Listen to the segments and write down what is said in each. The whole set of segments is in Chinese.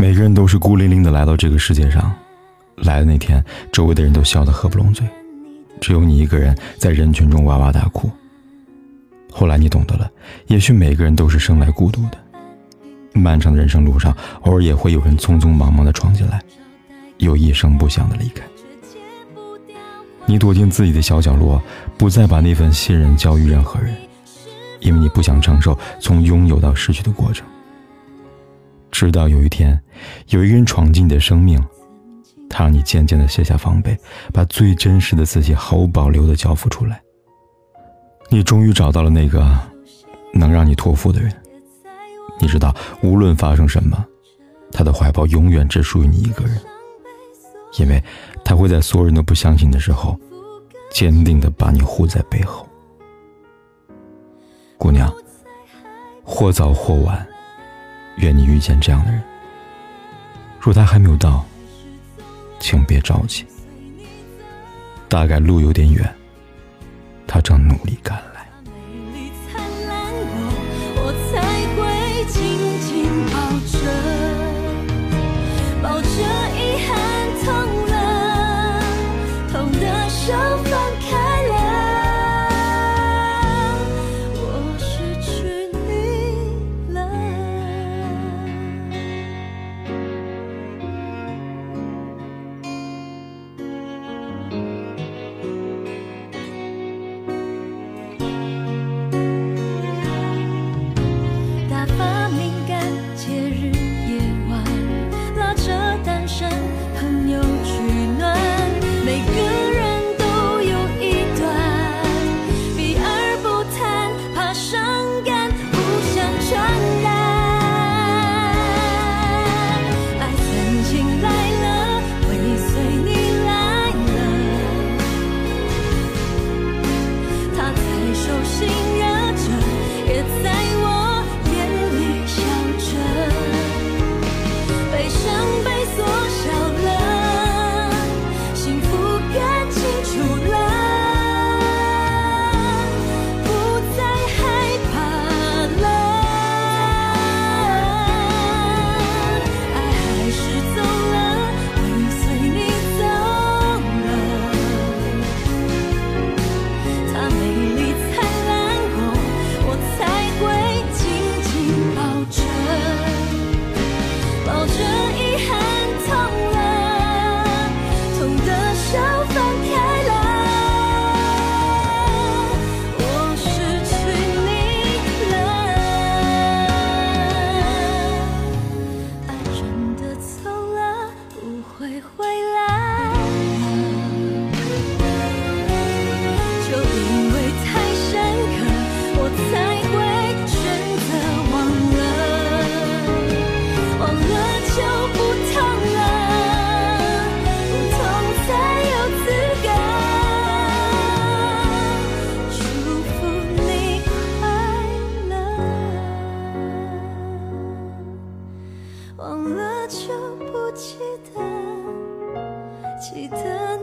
每个人都是孤零零的来到这个世界上，来的那天，周围的人都笑得合不拢嘴，只有你一个人在人群中哇哇大哭。后来你懂得了，也许每个人都是生来孤独的。漫长的人生路上，偶尔也会有人匆匆忙忙的闯进来，又一声不响的离开。你躲进自己的小角落，不再把那份信任交予任何人，因为你不想承受从拥有到失去的过程。直到有一天，有一个人闯进你的生命，他让你渐渐的卸下防备，把最真实的自己毫无保留的交付出来。你终于找到了那个能让你托付的人。你知道，无论发生什么，他的怀抱永远只属于你一个人，因为他会在所有人都不相信的时候，坚定的把你护在背后。姑娘，或早或晚，愿你遇见这样的人。若他还没有到，请别着急，大概路有点远。他正努力赶来。身朋友取暖每个人都有一段避而不谈怕伤感不想长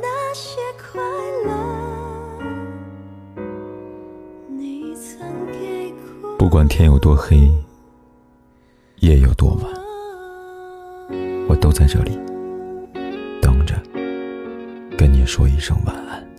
那些快乐。你曾给过。不管天有多黑，夜有多晚，我都在这里等着，跟你说一声晚安。